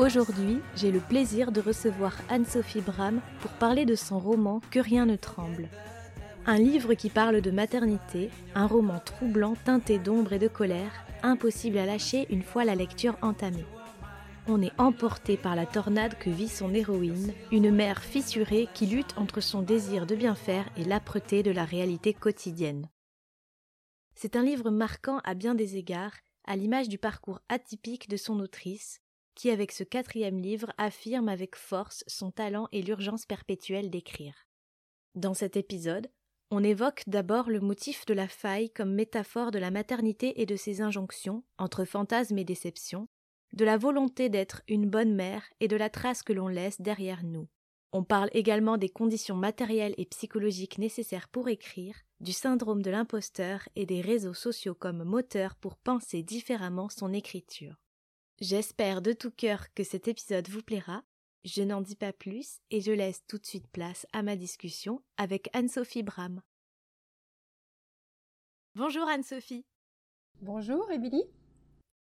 Aujourd'hui, j'ai le plaisir de recevoir Anne-Sophie Bram pour parler de son roman Que rien ne tremble. Un livre qui parle de maternité, un roman troublant teinté d'ombre et de colère, impossible à lâcher une fois la lecture entamée. On est emporté par la tornade que vit son héroïne, une mère fissurée qui lutte entre son désir de bien faire et l'âpreté de la réalité quotidienne. C'est un livre marquant à bien des égards, à l'image du parcours atypique de son autrice, qui avec ce quatrième livre affirme avec force son talent et l'urgence perpétuelle d'écrire. Dans cet épisode, on évoque d'abord le motif de la faille comme métaphore de la maternité et de ses injonctions, entre fantasme et déception, de la volonté d'être une bonne mère et de la trace que l'on laisse derrière nous. On parle également des conditions matérielles et psychologiques nécessaires pour écrire, du syndrome de l'imposteur et des réseaux sociaux comme moteur pour penser différemment son écriture. J'espère de tout cœur que cet épisode vous plaira. Je n'en dis pas plus et je laisse tout de suite place à ma discussion avec Anne-Sophie Bram. Bonjour Anne-Sophie. Bonjour Émilie.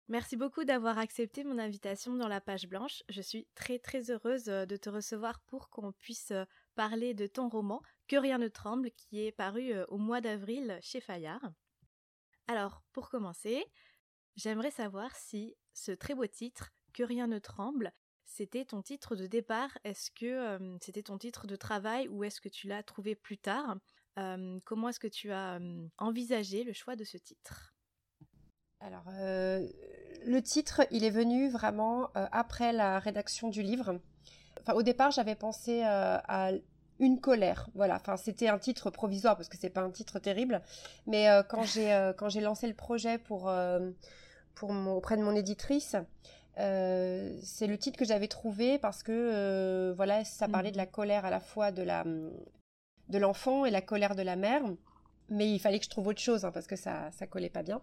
Merci beaucoup d'avoir accepté mon invitation dans la page blanche. Je suis très très heureuse euh, de te recevoir pour qu'on puisse euh, parler de ton roman Que rien ne tremble qui est paru euh, au mois d'avril chez Fayard. Alors, pour commencer, j'aimerais savoir si ce très beau titre, Que rien ne tremble, c'était ton titre de départ. Est-ce que euh, c'était ton titre de travail ou est-ce que tu l'as trouvé plus tard? Euh, Comment est-ce que tu as euh, envisagé le choix de ce titre? Alors, le titre, il est venu vraiment après la rédaction du livre. Enfin, au départ, j'avais pensé à une colère. Voilà, enfin c'était un titre provisoire parce que c'est pas un titre terrible, mais quand j'ai quand j'ai lancé le projet pour pour auprès de mon éditrice. Euh, c'est le titre que j'avais trouvé parce que euh, voilà, ça parlait de la mhm. colère à la fois de la de l'enfant et la colère de la mère, mais il fallait que je trouve autre chose hein, parce que ça ça collait pas bien.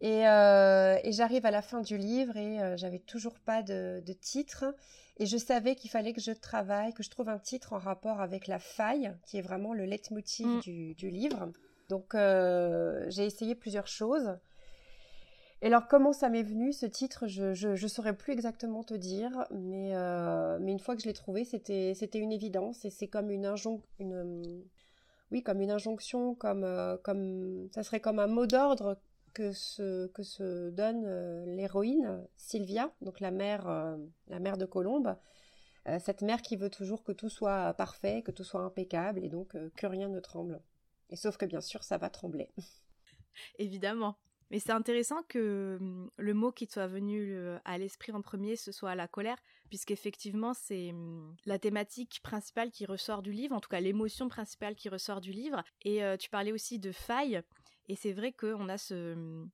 Et, euh, et j'arrive à la fin du livre et j'avais toujours pas de, de, titre et je savais qu'il fallait que je travaille, que je trouve un titre en rapport avec la faille qui est vraiment le leitmotiv mm. du, du livre. Donc j'ai essayé plusieurs choses. Et alors, comment ça m'est venu ce titre Je je, saurais plus exactement te dire, mais euh, mais une fois que je l'ai trouvé, c'était une évidence et c'est comme une injonction, une oui comme une injonction, euh, comme ça serait comme un mot d'ordre que se donne euh, l'héroïne Sylvia, donc la mère la mère de Colombe, cette mère qui veut toujours que tout soit parfait, que tout soit impeccable et donc que rien ne tremble. Et sauf que bien sûr, ça va trembler. Évidemment. Mais c'est intéressant que mmh, le mot qui soit venu à l'esprit en premier, ce soit la colère, puisqu'effectivement, c'est mmh, la thématique principale qui ressort du livre, en tout cas l'émotion principale qui ressort du livre. Et tu parlais aussi de faille, et c'est vrai qu'on a ce, mmh,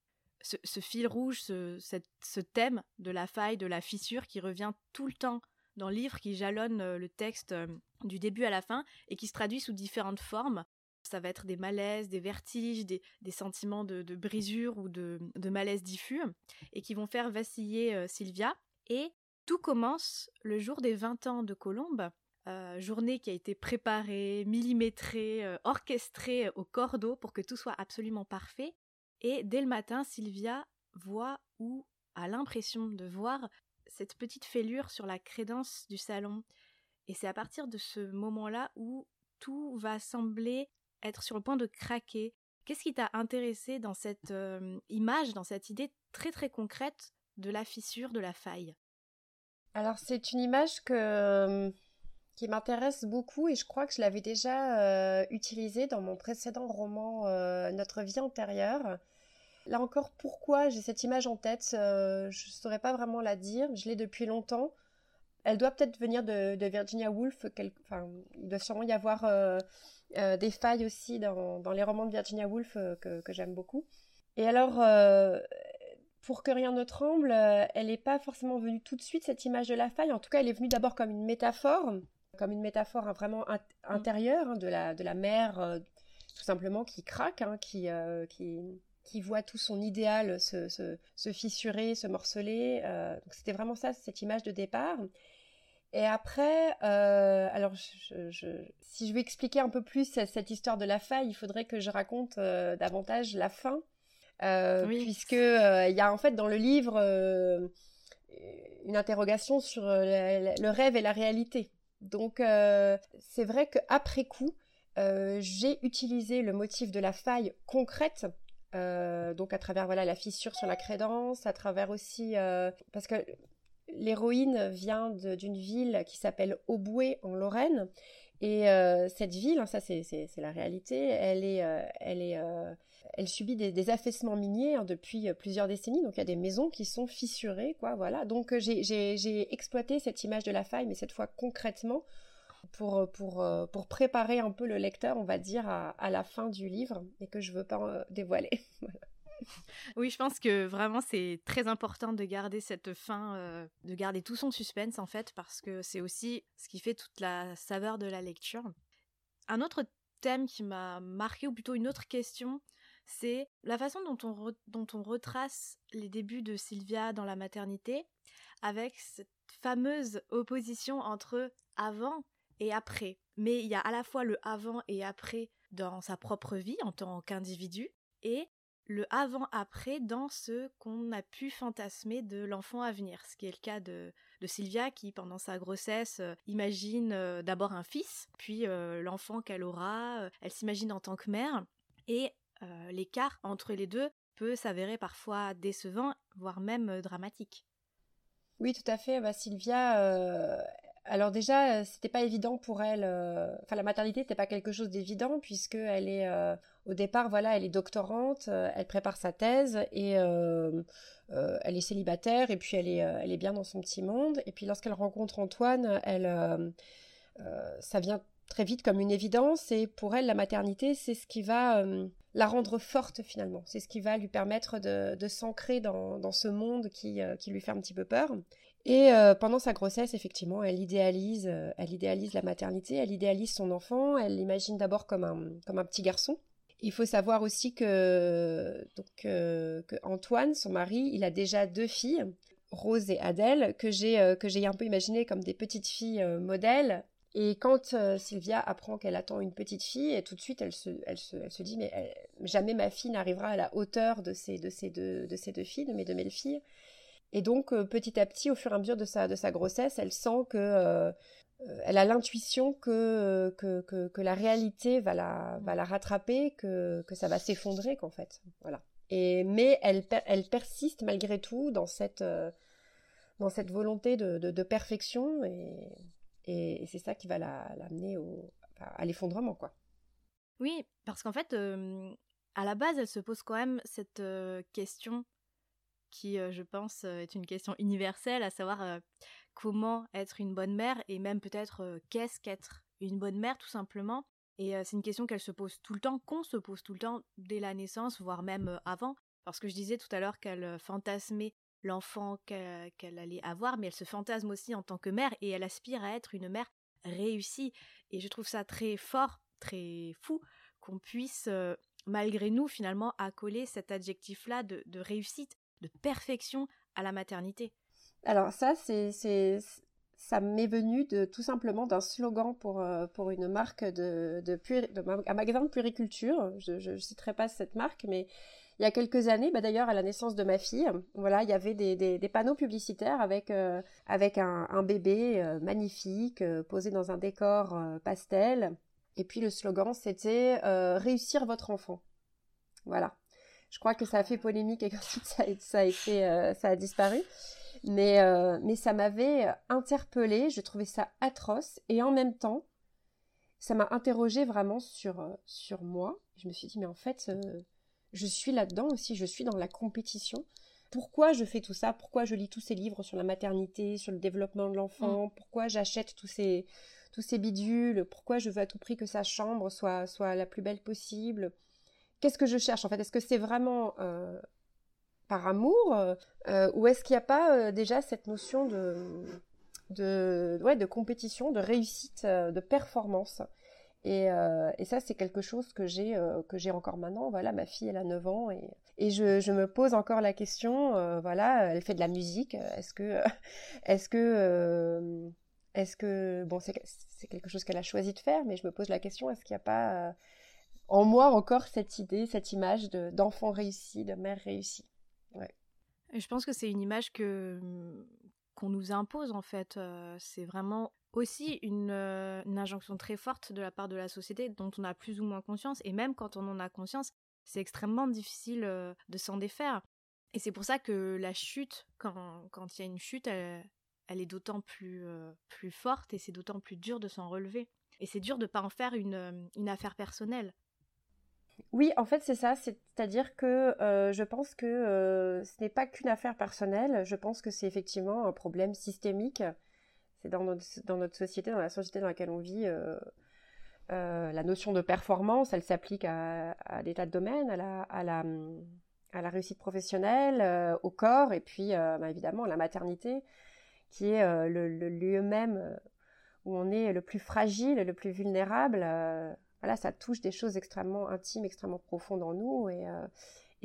fil rouge, ce, ce thème de la faille, de la fissure qui revient tout le temps dans le livre, qui jalonne le texte du début à la fin, et qui se traduit sous différentes formes. Ça va être des malaises, des vertiges, des, sentiments de, brisure ou de, malaise diffus, et qui vont faire vaciller euh, Sylvia. Et tout commence le jour des 20 ans de Colombe, euh, journée qui a été préparée, millimétrée, euh, orchestrée au cordeau pour que tout soit absolument parfait. Et dès le matin, Sylvia voit ou a l'impression de voir cette petite fêlure sur la crédence du salon. Et c'est à partir de ce moment-là où tout va sembler être sur le point de craquer. Qu'est-ce qui t'a intéressé dans cette euh, image, dans cette idée très très concrète de la fissure, de la faille? Alors c'est une image que, euh, qui m'intéresse beaucoup et je crois que je l'avais déjà euh, utilisée dans mon précédent roman Notre vie antérieure. Là encore, pourquoi j'ai cette image en tête, je ne saurais pas vraiment la dire. Je l'ai depuis longtemps. Elle doit peut-être venir de, Virginia Woolf. Il doit sûrement y avoir euh, des failles aussi dans, les romans de Virginia Woolf euh, que, j'aime beaucoup. Et alors, euh, pour que rien ne tremble, elle n'est pas forcément venue tout de suite, cette image de la faille. En tout cas, elle est venue d'abord comme une métaphore. comme une métaphore hein, vraiment mm. intérieure hein, de, la, de la mère, euh, tout simplement, qui craque, hein, qui, euh, qui, qui, voit tout son idéal se, se, se fissurer, se morceler. Euh, c'était vraiment ça, cette image de départ. Et après, alors, je, si je veux expliquer un peu plus cette histoire de la faille, il faudrait que je raconte davantage la fin, puisque il y a en fait dans le livre une interrogation sur le rêve et la réalité. Donc euh, c'est vrai qu'après coup, euh, j'ai utilisé le motif de la faille concrète, euh, donc à travers voilà la fissure sur la crédence, à travers aussi parce que l'héroïne vient d'une ville qui s'appelle Auboué en Lorraine. Et cette ville, hein, ça c'est la réalité, elle est, elle est, elle subit des, affaissements miniers hein, depuis plusieurs décennies. Donc il y a des maisons qui sont fissurées, quoi. Voilà. Donc j'ai exploité cette image de la faille, mais cette fois concrètement pour, préparer un peu le lecteur, on va dire, à, la fin du livre, et que je veux pas dévoiler. Oui, je pense que vraiment c'est très important de garder cette fin, de garder tout son suspense en fait, parce que c'est aussi ce qui fait toute la saveur de la lecture. Un autre thème qui m'a marqué, ou plutôt une autre question, c'est la façon dont on, dont on retrace les débuts de Sylvia dans la maternité, avec cette fameuse opposition entre avant et après. Mais il y a à la fois le avant et après dans sa propre vie en tant qu'individu, et le avant-après dans ce qu'on a pu fantasmer de l'enfant à venir, ce qui est le cas de, Sylvia qui, pendant sa grossesse, euh, imagine euh, d'abord un fils, puis euh, l'enfant qu'elle aura, elle s'imagine en tant que mère, et l'écart entre les deux peut s'avérer parfois décevant, voire même dramatique. Oui, tout à fait. Bah, Sylvia, alors déjà, c'était pas évident pour elle. Enfin, la maternité n'était pas quelque chose d'évident puisque elle est au départ, voilà, elle est doctorante, euh, elle prépare sa thèse et euh, euh, elle est célibataire et puis elle est, elle est bien dans son petit monde. Et puis lorsqu'elle rencontre Antoine, elle, ça vient très vite comme une évidence et pour elle, la maternité, c'est ce qui va la rendre forte finalement. C'est ce qui va lui permettre de, s'ancrer dans, dans, ce monde qui, qui, lui fait un petit peu peur. Et pendant sa grossesse, effectivement, elle idéalise, elle idéalise la maternité, elle idéalise son enfant, elle l'imagine d'abord comme un, comme un petit garçon. Il faut savoir aussi que, donc, euh, que Antoine, son mari, il a déjà deux filles, Rose et Adèle, que j'ai euh, que j'ai un peu imaginé comme des petites filles euh, modèles. Et quand Sylvia apprend qu'elle attend une petite fille, tout de suite elle se, elle se, elle se dit mais jamais ma fille n'arrivera à la hauteur de ces, de ces deux de ces deux filles, de mes deux belles filles. Et donc petit à petit, au fur et à mesure de sa de sa grossesse, elle sent que euh, elle a l'intuition que, que, que, la réalité va la, va la rattraper, que, que ça va s'effondrer, qu'en fait. Voilà. Et, mais elle, elle persiste malgré tout dans cette, euh, dans cette volonté de, de, perfection et, et, c'est ça qui va l'amener au, à l'effondrement, quoi. Oui, parce qu'en fait, euh, à la base, elle se pose quand même cette question qui, je pense, est une question universelle, à savoir comment être une bonne mère et même peut-être qu'est-ce qu'être une bonne mère tout simplement. Et c'est une question qu'elle se pose tout le temps, qu'on se pose tout le temps dès la naissance, voire même avant. Parce que je disais tout à l'heure qu'elle fantasmait l'enfant qu'elle allait avoir, mais elle se fantasme aussi en tant que mère et elle aspire à être une mère réussie. Et je trouve ça très fort, très fou qu'on puisse, malgré nous, finalement, accoler cet adjectif-là de réussite, de perfection à la maternité. Alors ça, c'est, ça m'est venu de tout simplement d'un slogan pour, euh, pour une marque de, de, un magasin de puériculture. Je ne citerai pas cette marque, mais il y a quelques années, bah d'ailleurs à la naissance de ma fille, voilà, il y avait des, panneaux publicitaires avec euh, avec un, un bébé euh, magnifique posé dans un décor pastel. Et puis le slogan c'était réussir votre enfant. Voilà. Je crois que ça a fait polémique et qu'ensuite ça, ça a été ça a disparu. Mais, euh, mais ça m'avait interpellée, je trouvais ça atroce, et en même temps, ça m'a interrogée vraiment sur, euh, sur moi. Je me suis dit, mais en fait, euh, je suis là-dedans aussi, je suis dans la compétition. Pourquoi je fais tout ça? Pourquoi je lis tous ces livres sur la maternité, sur le développement de l'enfant? Mm. Pourquoi j'achète tous ces, tous ces bidules? Pourquoi je veux à tout prix que sa chambre soit, soit la plus belle possible? Qu'est-ce que je cherche en fait? Est-ce que c'est vraiment par amour euh, euh, Ou est-ce qu'il n'y a pas euh, déjà cette notion de, ouais, de compétition, de réussite, de performance? Et, ça, c'est quelque chose que j'ai que j'ai encore maintenant. Voilà, ma fille, elle a 9 ans et, je me pose encore la question. voilà, elle fait de la musique. Est-ce que est-ce que est-ce que bon, c'est quelque chose qu'elle a choisi de faire, mais je me pose la question est-ce qu'il n'y a pas en moi encore cette idée, cette image d'enfant réussi, de mère réussie. Je pense que c'est une image que qu'on nous impose en fait. Euh, c'est vraiment aussi une, euh, une, injonction très forte de la part de la société dont on a plus ou moins conscience. Et même quand on en a conscience, c'est extrêmement difficile euh, de s'en défaire. Et c'est pour ça que la chute, quand, il y a une chute, elle, est d'autant plus, plus forte et c'est d'autant plus dur de s'en relever. Et c'est dur de ne pas en faire une, une affaire personnelle. Oui, en fait, c'est ça. C'est-à-dire que euh, je pense que euh, ce n'est pas qu'une affaire personnelle. Je pense que c'est effectivement un problème systémique. C'est dans notre, société, dans la société dans laquelle on vit. Euh, la notion de performance, elle s'applique à, à, des tas de domaines, à la, réussite professionnelle, au corps, et puis bah, évidemment à la maternité, qui est le, lieu même où on est le plus fragile, le plus vulnérable voilà, ça touche des choses extrêmement intimes, extrêmement profondes en nous. Et, euh,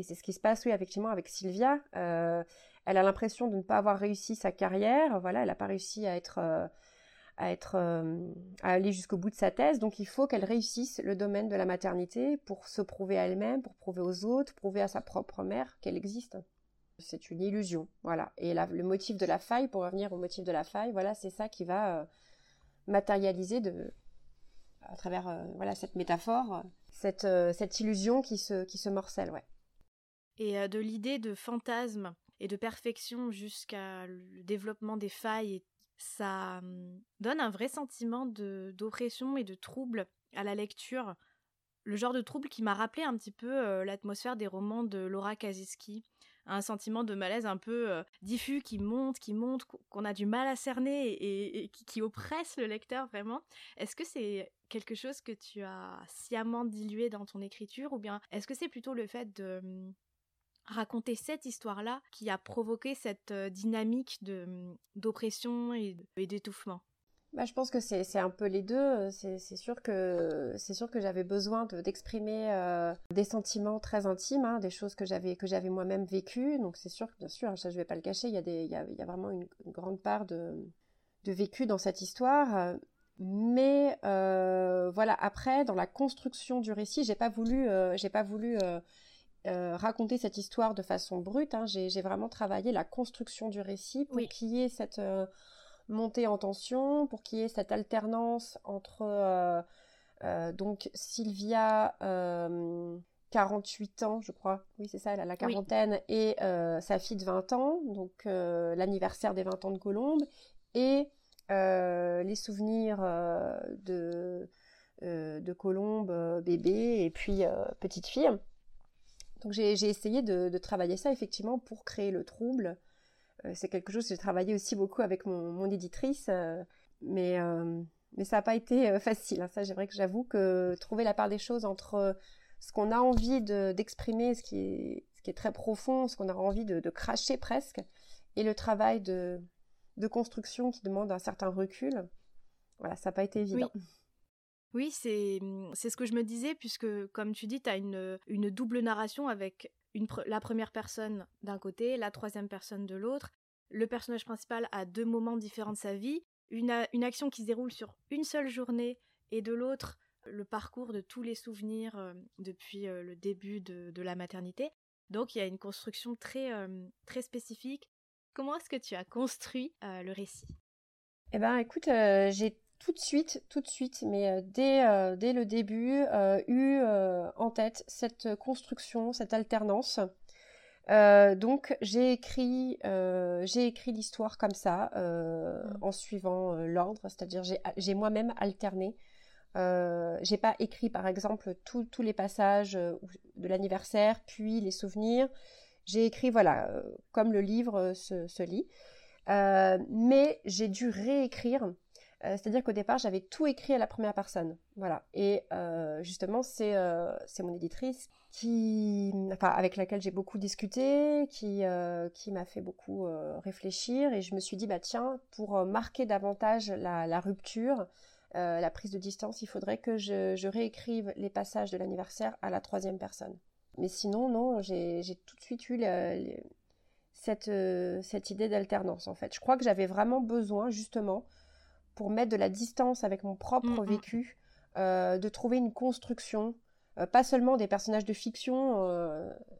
c'est ce qui se passe, oui, effectivement, avec Sylvia. Euh, elle a l'impression de ne pas avoir réussi sa carrière. Voilà, elle n'a pas réussi à être, euh, à aller jusqu'au bout de sa thèse. Donc, il faut qu'elle réussisse le domaine de la maternité pour se prouver à elle-même, pour prouver aux autres, prouver à sa propre mère qu'elle existe. C'est une illusion, voilà. Et le motif de la faille, pour revenir au motif de la faille, voilà, c'est ça qui va matérialiser de, à travers euh, voilà cette métaphore, cette, euh, cette illusion qui se, qui se morcelle, ouais. Et euh, de l'idée de fantasme et de perfection jusqu'à le développement des failles, ça hum, donne un vrai sentiment d'oppression et de trouble à la lecture. Le genre de trouble qui m'a rappelé un petit peu l'atmosphère des romans de Laura Kaczynski, un sentiment de malaise un peu euh, diffus qui monte, qui monte, qu'on a du mal à cerner et, qui, oppresse le lecteur vraiment. Est-ce que c'est quelque chose que tu as sciemment dilué dans ton écriture ou bien est-ce que c'est plutôt le fait de hum, raconter cette histoire-là qui a provoqué cette euh, dynamique hum, d'oppression et d'étouffement? Bah, je pense que c'est un peu les deux. C'est sûr que c'est sûr que j'avais besoin d'exprimer euh, des sentiments très intimes, hein, des choses que j'avais que j'avais moi-même vécues. Donc c'est sûr que bien sûr, ça je vais pas le cacher, il y a des il y a, il y a vraiment une, grande part de de vécu dans cette histoire. Mais euh, voilà, après dans la construction du récit, j'ai pas voulu euh, j'ai pas voulu raconter cette histoire de façon brute. Hein. J'ai vraiment travaillé la construction du récit pour qu'il y ait cette monter en tension, pour qu'il y ait cette alternance entre euh, euh, donc Sylvia, 48 euh, ans, je crois, oui c'est ça, elle a la quarantaine, et sa fille de 20 ans, donc l'anniversaire des 20 ans de Colombe, et les souvenirs de, de Colombe, bébé, et puis petite fille. Donc j'ai essayé de, travailler ça effectivement pour créer le trouble c'est quelque chose que j'ai travaillé aussi beaucoup avec mon, éditrice, euh, mais, euh, mais ça n'a pas été facile. Hein. Ça, j'aimerais que j'avoue que trouver la part des choses entre ce qu'on a envie d'exprimer, ce, qui est, très profond, ce qu'on a envie de, cracher presque, et le travail de, de construction qui demande un certain recul, voilà, ça n'a pas été évident. Oui. c'est ce que je me disais, puisque comme tu dis, tu as une, une double narration avec la première personne d'un côté, la troisième personne de l'autre. Le personnage principal a deux moments différents de sa vie, une, action qui se déroule sur une seule journée et de l'autre le parcours de tous les souvenirs euh, depuis euh, le début de, la maternité. Donc il y a une construction très, euh, très spécifique. Comment est-ce que tu as construit le récit? Eh ben écoute, j'ai tout de suite, tout de suite, mais euh, dès, euh, dès le début, euh, eu en tête cette construction, cette alternance. donc j'ai écrit, j'ai écrit l'histoire comme ça, mmh. en suivant l'ordre, c'est-à-dire j'ai moi-même alterné. j'ai pas écrit par exemple tous les passages de l'anniversaire, puis les souvenirs. J'ai écrit voilà comme le livre se, se lit, mais j'ai dû réécrire Euh, c'est-à-dire qu'au départ, j'avais tout écrit à la première personne. Voilà. Et euh, justement, c'est c'est mon éditrice qui, enfin, avec laquelle j'ai beaucoup discuté, qui, qui m'a fait beaucoup réfléchir. Et je me suis dit, bah tiens, pour marquer davantage la, rupture, la prise de distance, il faudrait que je, réécrive les passages de l'anniversaire à la troisième personne. Mais sinon, non, j'ai tout de suite eu cette, euh, cette idée d'alternance en fait. Je crois que j'avais vraiment besoin justement pour mettre de la distance avec mon propre mm, mm. vécu, euh, de trouver une construction, euh, pas seulement des personnages de fiction,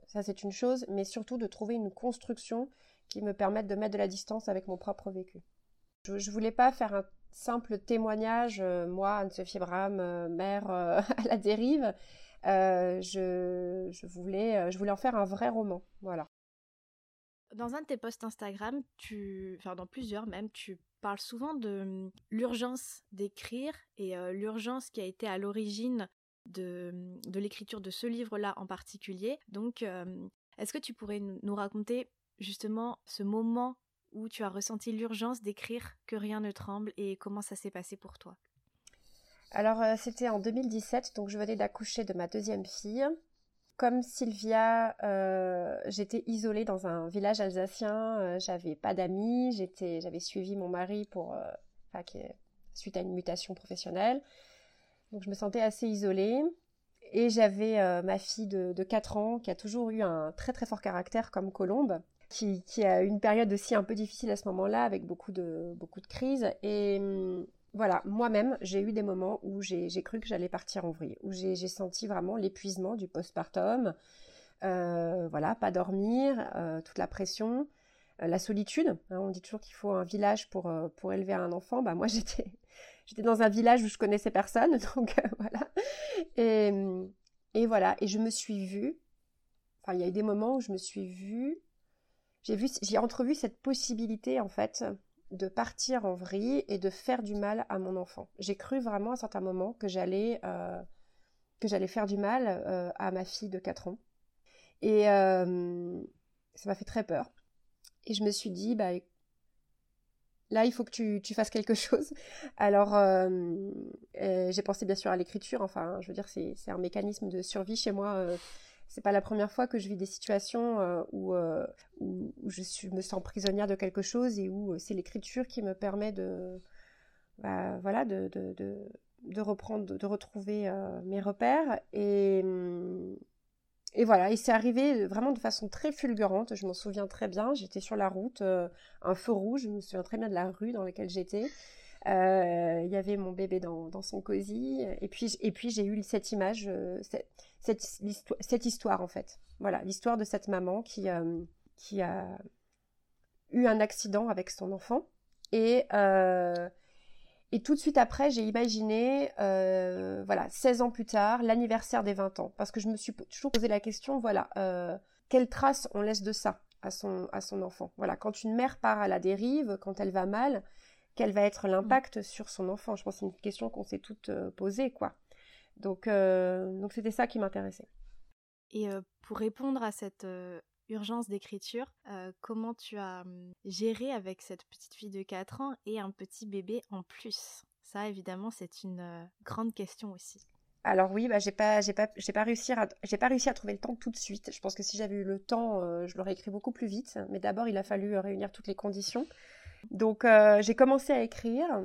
ça c'est une chose, mais surtout de trouver une construction qui me permette de mettre de la distance avec mon propre vécu. Je, ne voulais pas faire un simple témoignage, moi, Anne-Sophie Bram, mère à la dérive. je, je, voulais, je voulais en faire un vrai roman, voilà. Dans un de tes posts Instagram, tu, enfin dans plusieurs même, tu parles souvent de hum, l'urgence d'écrire et euh, l'urgence qui a été à l'origine de, hum, de l'écriture de ce livre-là en particulier. Donc, est-ce que tu pourrais nous raconter justement ce moment où tu as ressenti l'urgence d'écrire Que rien ne tremble et comment ça s'est passé pour toi? Alors, euh, c'était en 2017, donc je venais d'accoucher de ma deuxième fille comme Sylvia, euh, j'étais isolée dans un village alsacien, euh, j'avais pas d'amis, j'étais, j'avais suivi mon mari pour, euh, suite à une mutation professionnelle, donc je me sentais assez isolée. Et j'avais ma fille de, 4 ans qui a toujours eu un très très fort caractère comme Colombe, qui, qui a une période aussi un peu difficile à ce moment-là avec beaucoup de, beaucoup de crises. Et hum, voilà, moi-même, j'ai eu des moments où j'ai cru que j'allais partir en vrille, où j'ai senti vraiment l'épuisement du postpartum. Euh, voilà, pas dormir, euh, toute la pression, euh, la solitude. Hein, on dit toujours qu'il faut un village pour, pour élever un enfant. Bah, moi, j'étais dans un village où je connaissais personne, donc voilà. Et, et voilà, et je me suis vue. Enfin, il y a eu des moments où je me suis vue. J'ai vu, j'ai entrevu cette possibilité en fait de partir en vrille et de faire du mal à mon enfant. J'ai cru vraiment à un certain moment que j'allais euh, que j'allais faire du mal euh, à ma fille de 4 ans. Et euh, ça m'a fait très peur. Et je me suis dit, bah, là, il faut que tu, tu fasses quelque chose. Alors, j'ai pensé bien sûr à l'écriture. Enfin, je veux dire, c'est un mécanisme de survie chez moi c'est pas la première fois que je vis des situations euh, euh, où, je me sens prisonnière de quelque chose et où euh, c'est l'écriture qui me permet de, bah, voilà, de, de, de, reprendre, de, retrouver mes repères. Et, et voilà, et c'est arrivé vraiment de façon très fulgurante. Je m'en souviens très bien. J'étais sur la route, un feu rouge. Je me souviens très bien de la rue dans laquelle j'étais. Il y avait mon bébé dans, son cosy. Et puis, et puis j'ai eu cette image, cette, cette, histoire en fait. Voilà, l'histoire de cette maman qui, euh, qui a eu un accident avec son enfant. Et, euh, et tout de suite après, j'ai imaginé, euh, voilà, 16 ans plus tard, l'anniversaire des 20 ans. Parce que je me suis toujours posé la question, voilà, quelle trace on laisse de ça à son, à son enfant? Voilà, quand une mère part à la dérive, quand elle va mal, quel va être l'impact sur son enfant Je pense que c'est une question qu'on s'est toutes posées, quoi. Donc, euh, donc c'était ça qui m'intéressait. Et euh, pour répondre à cette euh, urgence d'écriture, comment tu as hum, géré avec cette petite fille de 4 ans et un petit bébé en plus? Ça, évidemment, c'est une grande question aussi. Alors oui, bah, j'ai pas, j'ai pas, j'ai pas réussi à, j'ai pas réussi à trouver le temps tout de suite. Je pense que si j'avais eu le temps, je l'aurais écrit beaucoup plus vite. Mais d'abord, il a fallu réunir toutes les conditions. Donc, j'ai commencé à écrire.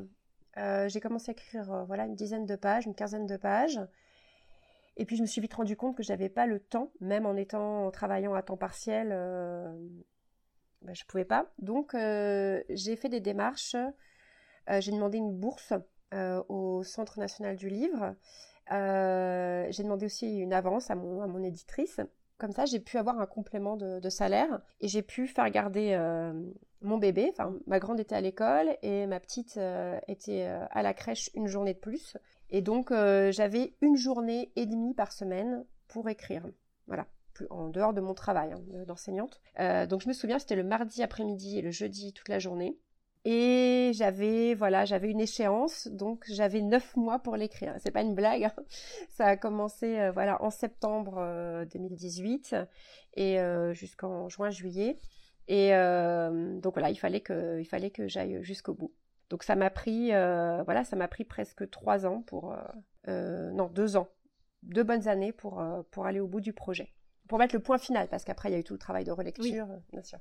Euh, j'ai commencé à écrire euh, voilà une dizaine de pages, une quinzaine de pages. Et puis je me suis vite rendu compte que j'avais pas le temps, même en étant travaillant à temps partiel, euh, ben, je pouvais pas. Donc euh, j'ai fait des démarches. j'ai demandé une bourse au Centre national du livre. j'ai demandé aussi une avance à mon, éditrice. Comme ça, j'ai pu avoir un complément de salaire et j'ai pu faire garder mon bébé, enfin ma grande était à l'école et ma petite euh, était euh, à la crèche une journée de plus. Et donc euh, j'avais une journée et demie par semaine pour écrire. Voilà, en dehors de mon travail hein, d'enseignante. donc je me souviens, c'était le mardi après-midi et le jeudi toute la journée. Et j'avais voilà, j'avais une échéance, donc j'avais neuf mois pour l'écrire. C'est pas une blague. Hein. Ça a commencé voilà en septembre 2018 et jusqu'en juin-juillet. Et euh, donc voilà, il fallait que, il fallait que j'aille jusqu'au bout. Donc ça m'a pris, voilà, ça m'a pris presque trois ans pour, non, deux ans, deux bonnes années pour, pour aller au bout du projet, pour mettre le point final, parce qu'après il y a eu tout le travail de relecture, bien sûr.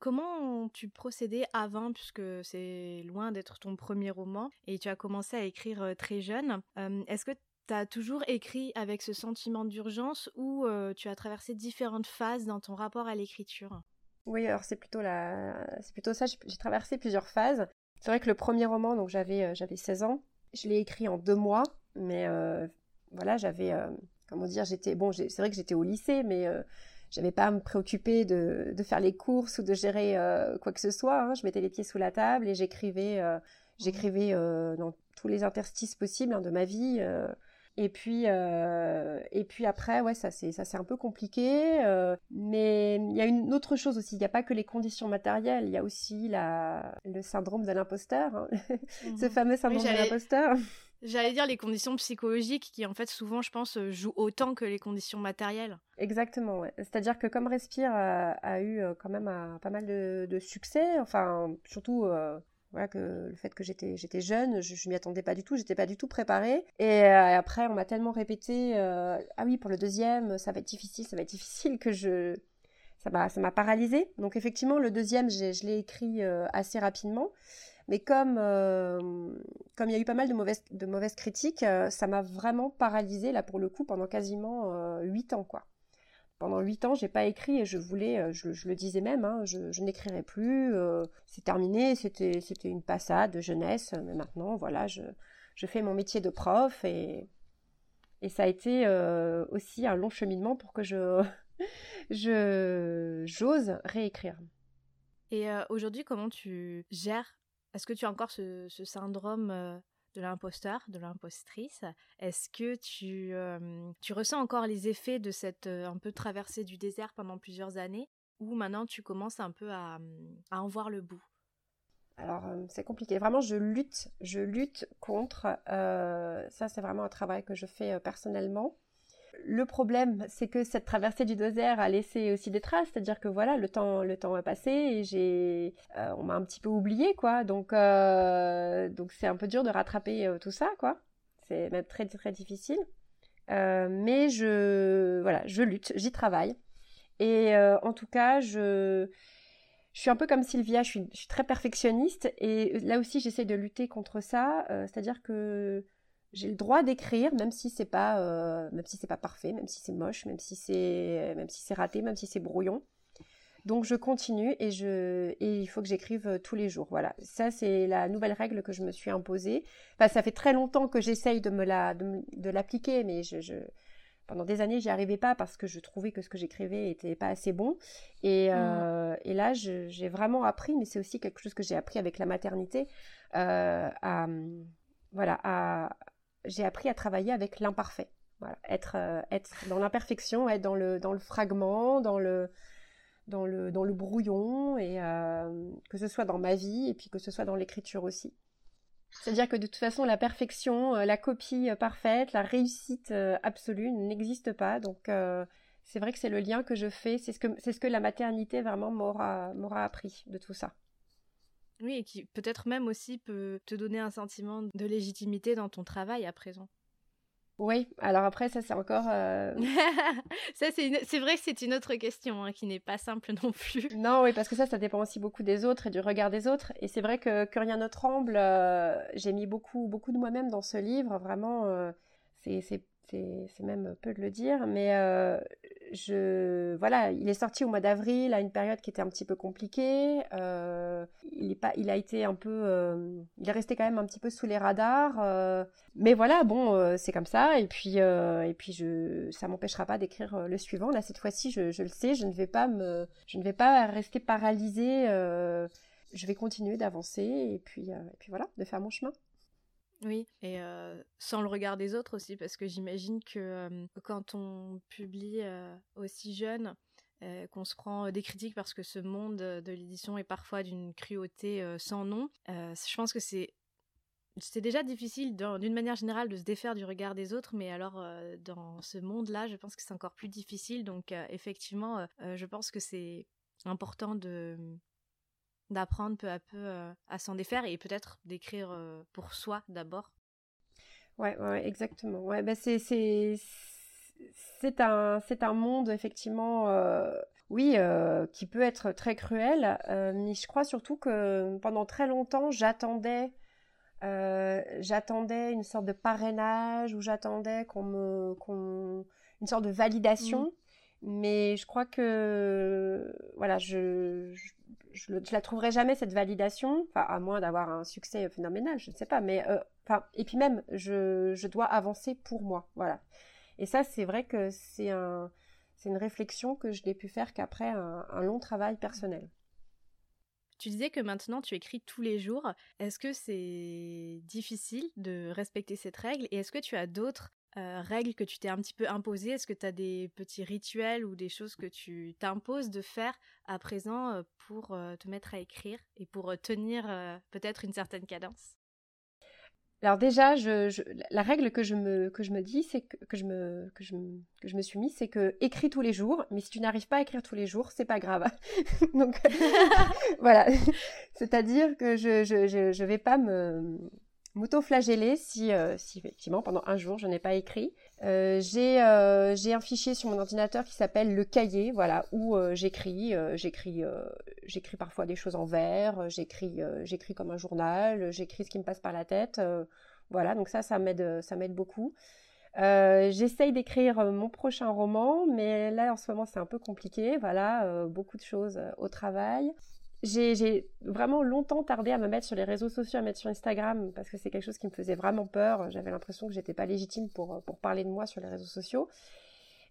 Comment tu procédais avant, puisque c'est loin d'être ton premier roman, et tu as commencé à écrire très jeune Est-ce que tu as toujours écrit avec ce sentiment d'urgence ou tu as traversé différentes phases dans ton rapport à l'écriture? Oui, alors c'est plutôt, c'est plutôt ça, j'ai traversé plusieurs phases. C'est vrai que le premier roman, donc j'avais, j'avais 16 ans, je l'ai écrit en deux mois, mais voilà, j'avais, comment dire, j'étais, bon, c'est vrai que j'étais au lycée, mais j'avais pas à me préoccuper de, faire les courses ou de gérer euh, quoi que ce soit. Hein. Je mettais les pieds sous la table et j'écrivais, euh, j'écrivais euh, dans tous les interstices possibles hein, de ma vie. Et puis, et puis après, ouais, ça c'est ça c'est un peu compliqué. mais il y a une autre chose aussi. Il n'y a pas que les conditions matérielles. Il y a aussi la, le syndrome de l'imposteur. Hein. Ce mmh fameux syndrome de l'imposteur. J'allais dire les conditions psychologiques qui, en fait, souvent, je pense, euh, jouent autant que les conditions matérielles. Exactement, ouais. C'est-à-dire que comme Respire a, eu euh, quand même pas mal de, succès, enfin, surtout... Euh, que le fait que j'étais jeune, je, je m'y attendais pas du tout, j'étais pas du tout préparée. Et après, on m'a tellement répété, ah oui, pour le deuxième, ça va être difficile, ça va être difficile que je ça m'a ça m'a paralysée. Donc effectivement, le deuxième, je l'ai écrit assez rapidement. Mais comme euh, comme il y a eu pas mal de mauvaises de mauvaises critiques, euh, ça m'a vraiment paralysée là pour le coup pendant quasiment euh, huit ans quoi. Pendant huit ans, j'ai pas écrit et je voulais, je, le disais même, hein, je, je n'écrirai plus, c'est terminé, c'était une passade de jeunesse, mais maintenant voilà, je fais mon métier de prof et ça a été aussi un long cheminement pour que je j'ose réécrire. Et aujourd'hui, comment tu gères? Est-ce que tu as encore ce, syndrome euh, de l'imposteur, de l'impostrice Est-ce que tu, euh, tu ressens encore les effets de cette euh, un peu traversée du désert pendant plusieurs années Ou maintenant tu commences un peu à, à en voir le bout? Alors c'est compliqué. Vraiment, je lutte, je lutte contre. ça, c'est vraiment un travail que je fais personnellement le problème, c'est que cette traversée du désert a laissé aussi des traces, c'est-à-dire que voilà, le temps, le temps a passé et j'ai, euh, on m'a un petit peu oublié, quoi. Donc, euh, donc c'est un peu dur de rattraper euh, tout ça, quoi. C'est même très très difficile. mais je, voilà, je lutte, j'y travaille. Et en tout cas, je, je suis un peu comme Sylvia, je suis, je suis très perfectionniste et là aussi j'essaie de lutter contre ça, c'est-à-dire que j'ai le droit d'écrire, même si c'est pas, euh, même si c'est pas parfait, même si c'est moche, même si c'est, même si c'est raté, même si c'est brouillon. Donc je continue et je, et il faut que j'écrive euh, tous les jours. Voilà, ça c'est la nouvelle règle que je me suis imposée. Enfin, ça fait très longtemps que j'essaye de me la, de, l'appliquer, mais je, je, pendant des années j'y arrivais pas parce que je trouvais que ce que j'écrivais était pas assez bon. Et, euh, mmh. et là j'ai vraiment appris, mais c'est aussi quelque chose que j'ai appris avec la maternité, à voilà, à, j'ai appris à travailler avec l'imparfait. Euh, être dans l'imperfection, être dans le, fragment, dans le, brouillon, et euh, que ce soit dans ma vie et puis que ce soit dans l'écriture aussi. C'est-à-dire que de toute façon, la perfection, euh, la copie parfaite, la réussite absolue n'existe pas. Donc, c'est vrai que c'est le lien que je fais. C'est ce que, la maternité vraiment m'aura appris de tout ça. Oui, et qui peut-être même aussi peut te donner un sentiment de légitimité dans ton travail à présent. Oui, alors après, ça c'est encore. Euh, ça, c'est, vrai que c'est une autre question hein, qui n'est pas simple non plus. Non, oui, parce que ça, ça dépend aussi beaucoup des autres et du regard des autres. Et c'est vrai que, que rien ne tremble. Euh, j'ai mis beaucoup, beaucoup de moi-même dans ce livre. Vraiment, euh, c'est, c'est même peu de le dire, mais euh, je voilà, il est sorti au mois d'avril à une période qui était un petit peu compliquée. Euh, il est pas, il a été un peu, euh, il est resté quand même un petit peu sous les radars. mais voilà, bon, c'est comme ça. Et puis et puis je, ça m'empêchera pas d'écrire le suivant. Là cette fois-ci, je, le sais, je ne vais pas me, je ne vais pas rester paralysée. je vais continuer d'avancer et puis et puis voilà, de faire mon chemin. Oui, et sans le regard des autres aussi, parce que j'imagine que quand on publie aussi jeune, qu'on se prend des critiques parce que ce monde de l'édition est parfois d'une cruauté sans nom, je pense que c'est c'est déjà difficile d'une manière générale de se défaire du regard des autres, mais alors dans ce monde-là, je pense que c'est encore plus difficile. Donc effectivement, je pense que c'est important de d'apprendre peu à peu à s'en défaire et peut-être d'écrire pour soi d'abord. Ouais, ouais, exactement. Ouais, bah c'est c'est c'est un c'est un monde effectivement oui qui peut être très cruel, mais je crois surtout que pendant très longtemps j'attendais j'attendais une sorte de parrainage ou j'attendais qu'on me qu'on une sorte de validation. Mmh. Mais je crois que voilà, je, je, la trouverai jamais cette validation, à moins d'avoir un succès phénoménal, je ne sais pas. Mais euh, et puis même, je, je dois avancer pour moi, voilà. Et ça, c'est vrai que c'est un, c'est une réflexion que je n'ai pu faire qu'après un long travail personnel. Tu disais que maintenant tu écris tous les jours. Est-ce que c'est difficile de respecter cette règle? Et est-ce que tu as d'autres euh, règles que tu t'es un petit peu imposées? Est-ce que tu as des petits rituels ou des choses que tu t'imposes de faire à présent euh, pour euh, te mettre à écrire et pour tenir peut-être une certaine cadence? Alors déjà, je, la règle que je me, que je me dis, c'est que, que, je me, que, je, que je me suis mise, c'est que écris tous les jours, mais si tu n'arrives pas à écrire tous les jours, c'est pas grave. Donc voilà, c'est-à-dire que je, je, je, je vais pas me, m'auto-flageller si, euh, si effectivement pendant un jour je n'ai pas écrit. Euh, j'ai euh, j'ai un fichier sur mon ordinateur qui s'appelle le cahier, voilà, où j'écris, j'écris, j'écris parfois des choses en vers, j'écris, j'écris comme un journal, j'écris ce qui me passe par la tête, voilà. Donc ça, ça m'aide, ça m'aide beaucoup. J'essaye d'écrire mon prochain roman, mais là en ce moment c'est un peu compliqué, voilà, beaucoup de choses au travail j'ai vraiment longtemps tardé à me mettre sur les réseaux sociaux, à mettre sur Instagram, parce que c'est quelque chose qui me faisait vraiment peur. J'avais l'impression que j'étais pas légitime pour, pour parler de moi sur les réseaux sociaux.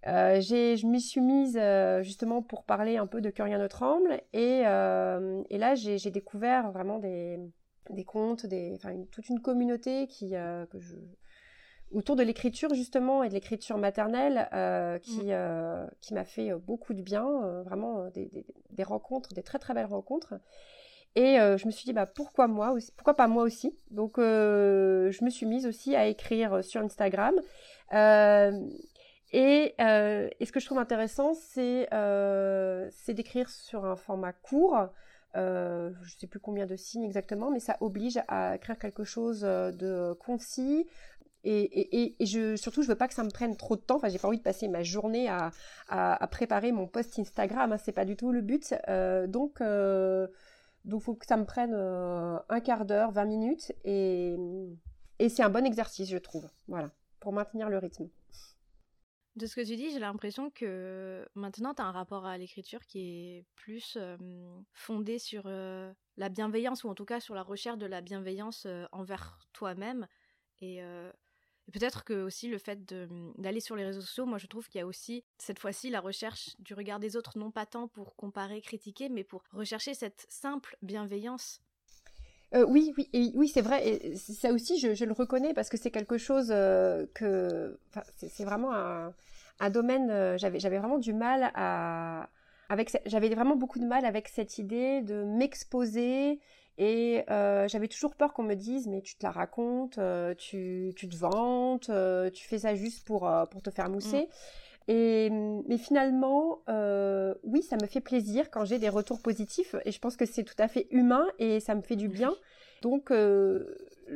Euh, je m'y suis mise euh, justement pour parler un peu de Que rien ne tremble. Et, euh, et là, j'ai découvert vraiment des, des comptes, des, toute une communauté qui, euh, que je, autour de l'écriture justement et de l'écriture maternelle euh, qui, mm. euh, qui m'a fait euh, beaucoup de bien, vraiment des, des, rencontres, des très très belles rencontres. Et je me suis dit bah pourquoi moi aussi, pourquoi pas moi aussi? Donc je me suis mise aussi à écrire sur Instagram. Et, et, ce que je trouve intéressant, c'est c'est d'écrire sur un format court. Euh, je ne sais plus combien de signes exactement, mais ça oblige à écrire quelque chose de concis, et, je, surtout, je veux pas que ça me prenne trop de temps. Enfin, j'ai pas envie de passer ma journée à, préparer mon post Instagram. Hein, c'est pas du tout le but. Euh, donc, euh, donc, faut que ça me prenne euh, un quart d'heure, 20 minutes. Et, et c'est un bon exercice, je trouve. Voilà, pour maintenir le rythme. De ce que tu dis, j'ai l'impression que maintenant, tu as un rapport à l'écriture qui est plus fondé sur la bienveillance, ou en tout cas sur la recherche de la bienveillance envers toi-même. Et peut-être que aussi le fait mmh, d'aller sur les réseaux sociaux, moi je trouve qu'il y a aussi cette fois-ci la recherche du regard des autres, non pas tant pour comparer, critiquer, mais pour rechercher cette simple bienveillance. Euh, oui, oui, oui, c'est vrai. Et ça aussi, je, le reconnais parce que c'est quelque chose euh, que, c'est vraiment un, un domaine. Euh, j'avais, j'avais vraiment du mal à, avec, j'avais vraiment beaucoup de mal avec cette idée de m'exposer et euh, j'avais toujours peur qu'on me dise mais tu te la racontes, euh, tu, tu, te vantes, euh, tu fais ça juste pour, pour te faire mousser. Mm. Et mais finalement, oui, ça me fait plaisir quand j'ai des retours positifs et je pense que c'est tout à fait humain et ça me fait du bien. Donc je,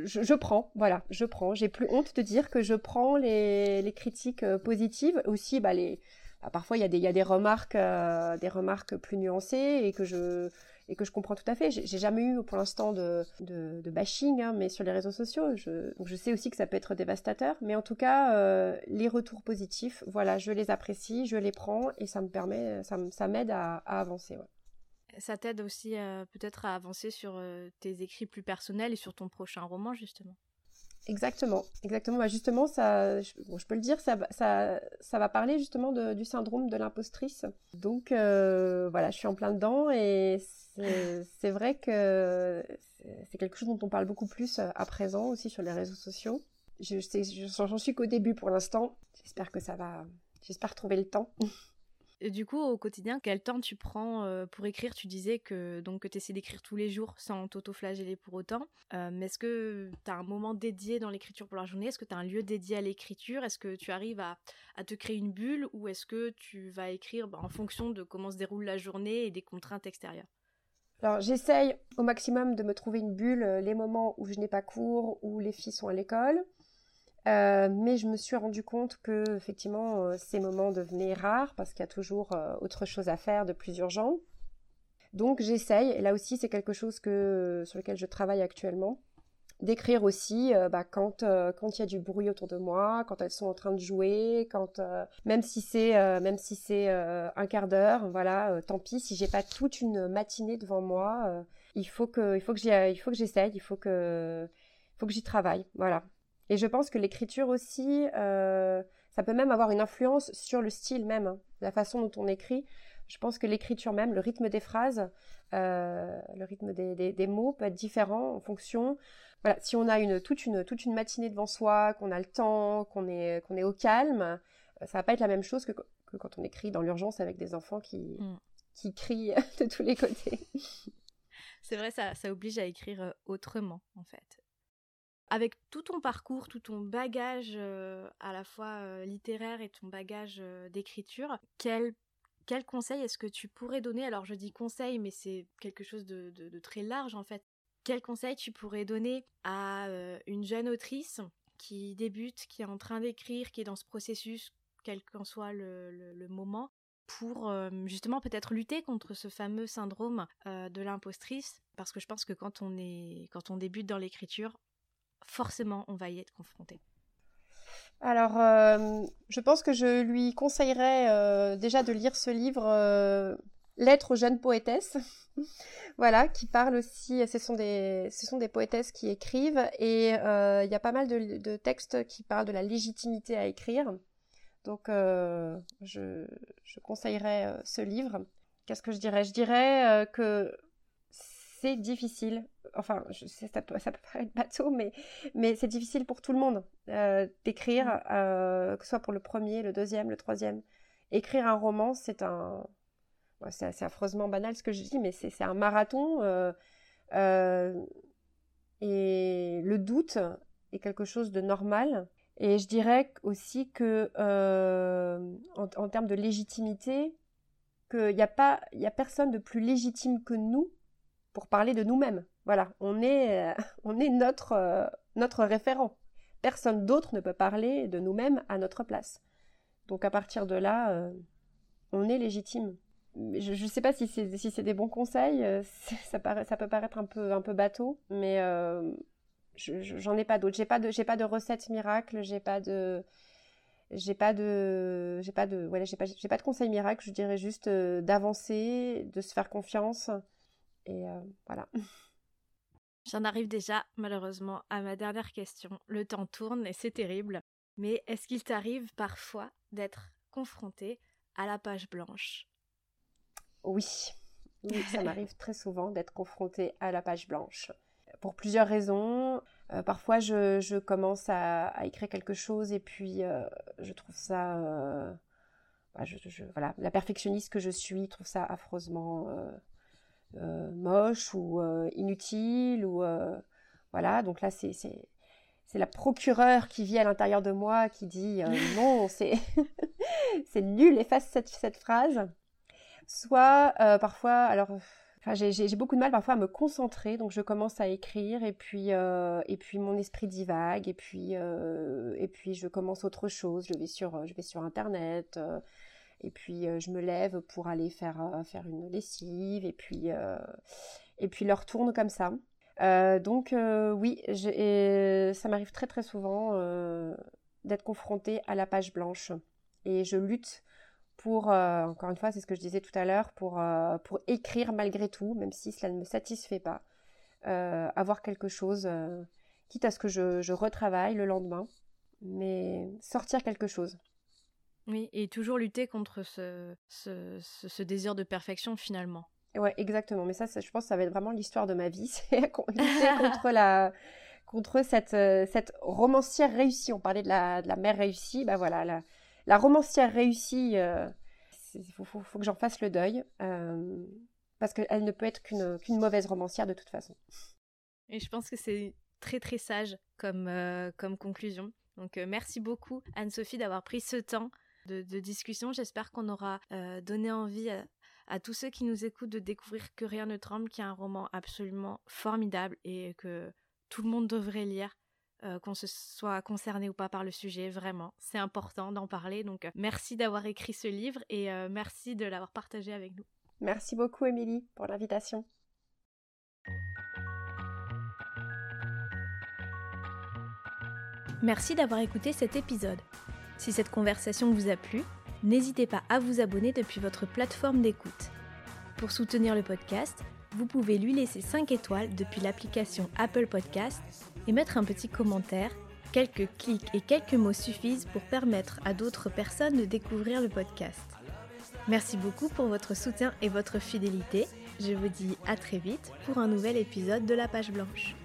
je, prends, voilà, je prends. J'ai plus honte de dire que je prends les, les critiques positives, aussi bah, les bah, parfois il y a des y a des remarques remarques plus nuancées et que je et que je comprends tout à fait. J'ai jamais eu pour l'instant de, de, bashing, hein, mais sur les réseaux sociaux, je, je sais aussi que ça peut être dévastateur. Mais en tout cas, euh, les retours positifs, voilà, je les apprécie, je les prends et ça me permet, ça, m'aide à, avancer. Ça t'aide aussi euh, peut-être à avancer sur euh, tes écrits plus personnels et sur ton prochain roman, justement? Exactement, exactement. Bah justement, ça, je, peux le dire, ça, va parler justement du syndrome de l'impostrice. Donc voilà, je suis en plein dedans et c'est vrai que c'est quelque chose dont on parle beaucoup plus euh, à présent aussi sur les réseaux sociaux. Je j'en suis qu'au début pour l'instant. J'espère que ça va. J'espère trouver le temps. Du coup, au quotidien, quel temps tu prends pour écrire? Tu disais que donc tu essaies d'écrire tous les jours sans t'auto-flageller pour autant. Mais est-ce que tu as un moment dédié dans l'écriture pour la journée? Est-ce que tu as un lieu dédié à l'écriture? Est-ce que tu arrives à, te créer une bulle ou est-ce que tu vas écrire bah, en fonction de comment se déroule la journée et des contraintes extérieures? Alors j'essaye au maximum de me trouver une bulle les moments où je n'ai pas cours, où les filles sont à l'école. Mais je me suis rendu compte que effectivement ces moments devenaient rares parce qu'il y a toujours autre chose à faire de plus urgent. Donc j'essaye, et là aussi c'est quelque chose sur lequel je travaille actuellement, d'écrire aussi euh, bah, quand euh, il y a du bruit autour de moi, quand elles sont en train de jouer, quand euh, même si c'est un quart d'heure, voilà, tant pis si j'ai pas toute une matinée devant moi, il faut que j'y il faut que j'essaye, il faut que j'y travaille, voilà. Et je pense que l'écriture aussi, ça peut même avoir une influence sur le style même, hein, la façon dont on écrit. Je pense que l'écriture même, le rythme des phrases, le rythme des, des, mots peut être différent en fonction voilà, si on a une, toute, une, toute une matinée devant soi, qu'on a le temps, qu'on est, qu'on est au calme, euh, ça va pas être la même chose que, que quand on écrit dans l'urgence avec des enfants qui, mm. qui crient de tous les côtés. C'est vrai, ça, ça oblige à écrire euh, autrement, en fait. Avec tout ton parcours, tout ton bagage euh, à la fois littéraire et ton bagage d'écriture, quel quel conseil est-ce que tu pourrais donner? Alors je dis conseil, mais c'est quelque chose de, de, très large en fait. Quel conseil tu pourrais donner à euh, une jeune autrice qui débute, qui est en train d'écrire, qui est dans ce processus, quel qu'en soit le, moment, pour euh, justement peut-être lutter contre ce fameux syndrome euh, de l'impostrice? Parce que je pense que quand on, est, quand on débute dans l'écriture, forcément on va y être confronté. Alors, je pense que je lui conseillerais déjà de lire ce livre Lettres aux jeunes poétesses, voilà, qui parlent aussi, ce sont des, ce sont des poétesses qui écrivent, et euh, il y a pas mal de, textes qui parlent de la légitimité à écrire. Donc, euh, je, je, conseillerais euh, ce livre. Qu'est-ce que je dirais? Je dirais que c'est difficile. Enfin, je sais, ça, peut, ça peut paraître bateau, mais, mais c'est difficile pour tout le monde d'écrire, mmh. que ce soit pour le premier, le deuxième, le troisième. Écrire un roman, c'est un, c'est affreusement banal ce que je dis, mais c'est un marathon. Euh, euh, et le doute est quelque chose de normal. Et je dirais aussi que, euh, en, termes de légitimité, qu'il n'y a pas, a personne de plus légitime que nous pour parler de nous-mêmes. Voilà, on est, on est notre, notre référent. Personne d'autre ne peut parler de nous-mêmes à notre place. Donc à partir de là, on est légitime je ne sais pas si c'est si des bons conseils. Euh, ça, peut paraître un peu un peu bateau, mais euh, j'en ai pas d'autres. J'ai pas de j'ai pas de recette miracle. J'ai pas de j'ai pas de j'ai pas de voilà j'ai pas pas de conseil miracle. Je dirais juste euh, d'avancer, de se faire confiance et voilà. J'en arrive déjà malheureusement à ma dernière question. Le temps tourne et c'est terrible. Mais est-ce qu'il t'arrive parfois d'être confronté à la page blanche? Oui, ça m'arrive très souvent d'être confrontée à la page blanche. Pour plusieurs raisons. Euh, parfois, je, commence à, écrire quelque chose et puis euh, je trouve ça... Euh, bah, voilà, la perfectionniste que je suis trouve ça affreusement moche ou inutile. ou Voilà, donc là, c'est c'est la procureure qui vit à l'intérieur de moi qui dit non, c'est c'est nul, efface cette, cette phrase soit euh, parfois, alors j'ai beaucoup de mal parfois à me concentrer, donc je commence à écrire et puis euh, et puis mon esprit divague et puis euh, et puis je commence autre chose. Je vais sur je vais sur internet et puis je me lève pour aller faire faire une lessive et puis et puis leur tourne comme ça. donc oui, ça m'arrive très très souvent d'être confrontée à la page blanche et je lutte pour, euh, encore une fois, c'est ce que je disais tout à l'heure, pour, euh, pour écrire malgré tout, même si cela ne me satisfait pas, euh, avoir quelque chose, quitte à ce que je, retravaille le lendemain, mais sortir quelque chose. Oui, et toujours lutter contre ce, ce, ce, désir de perfection finalement. Ouais, exactement. Mais ça, je pense que ça va être vraiment l'histoire de ma vie, c'est lutter contre la contre cette, cette romancière réussie. On parlait de la, de la mère réussie, bah voilà, la, la romancière réussie, il euh, faut, que j'en fasse le deuil, euh, parce qu'elle ne peut être qu'une mauvaise romancière de toute façon. Et je pense que c'est très très sage comme, euh, comme conclusion. Donc merci beaucoup Anne-Sophie d'avoir pris ce temps de, discussion. J'espère qu'on aura donné envie à tous ceux qui nous écoutent de découvrir Que rien ne tremble, qui est un roman absolument formidable et que tout le monde devrait lire. Euh, qu'on se soit concerné ou pas par le sujet, vraiment, c'est important d'en parler. Donc euh, merci d'avoir écrit ce livre et euh, merci de l'avoir partagé avec nous. Merci beaucoup Émilie pour l'invitation. Merci d'avoir écouté cet épisode. Si cette conversation vous a plu, n'hésitez pas à vous abonner depuis votre plateforme d'écoute. Pour soutenir le podcast, vous pouvez lui laisser 5 étoiles depuis l'application Apple Podcast et mettre un petit commentaire. Quelques clics et quelques mots suffisent pour permettre à d'autres personnes de découvrir le podcast. Merci beaucoup pour votre soutien et votre fidélité. Je vous dis à très vite pour un nouvel épisode de La Page Blanche.